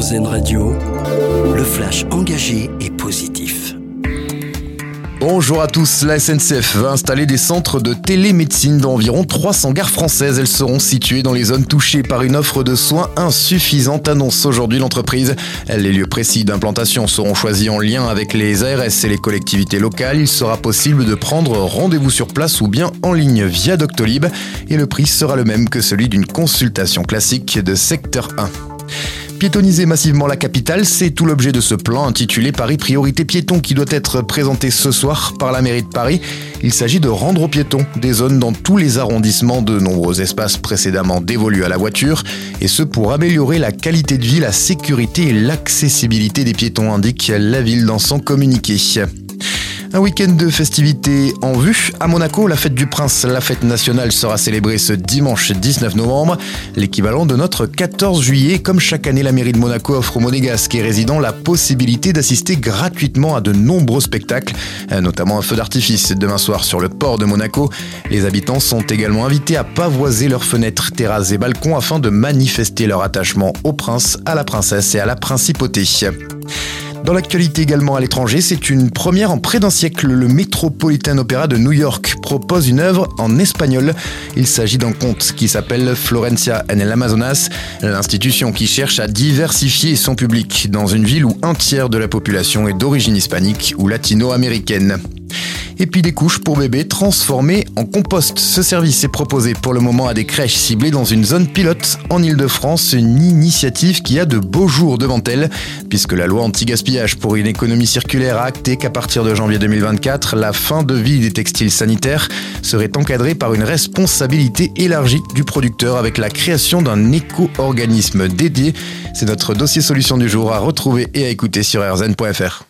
RZN Radio, le flash engagé et positif. Bonjour à tous, la SNCF va installer des centres de télémédecine dans environ 300 gares françaises. Elles seront situées dans les zones touchées par une offre de soins insuffisante, annonce aujourd'hui l'entreprise. Les lieux précis d'implantation seront choisis en lien avec les ARS et les collectivités locales. Il sera possible de prendre rendez-vous sur place ou bien en ligne via Doctolib et le prix sera le même que celui d'une consultation classique de secteur 1. Piétoniser massivement la capitale, c'est tout l'objet de ce plan intitulé Paris Priorité Piéton qui doit être présenté ce soir par la mairie de Paris. Il s'agit de rendre aux piétons des zones dans tous les arrondissements de nombreux espaces précédemment dévolus à la voiture, et ce pour améliorer la qualité de vie, la sécurité et l'accessibilité des piétons, indique la ville dans son communiqué. Un week-end de festivités en vue. À Monaco, la fête du prince, la fête nationale sera célébrée ce dimanche 19 novembre, l'équivalent de notre 14 juillet. Comme chaque année, la mairie de Monaco offre aux monégasques et résidents la possibilité d'assister gratuitement à de nombreux spectacles, notamment un feu d'artifice demain soir sur le port de Monaco. Les habitants sont également invités à pavoiser leurs fenêtres, terrasses et balcons afin de manifester leur attachement au prince, à la princesse et à la principauté. Dans l'actualité également à l'étranger, c'est une première en près d'un siècle. Le Metropolitan Opera de New York propose une œuvre en espagnol. Il s'agit d'un conte qui s'appelle Florencia en el Amazonas, l'institution qui cherche à diversifier son public dans une ville où un tiers de la population est d'origine hispanique ou latino-américaine et puis des couches pour bébés transformées en compost. Ce service est proposé pour le moment à des crèches ciblées dans une zone pilote en Ile-de-France, une initiative qui a de beaux jours devant elle, puisque la loi anti-gaspillage pour une économie circulaire a acté qu'à partir de janvier 2024, la fin de vie des textiles sanitaires serait encadrée par une responsabilité élargie du producteur avec la création d'un éco-organisme dédié. C'est notre dossier solution du jour à retrouver et à écouter sur rzn.fr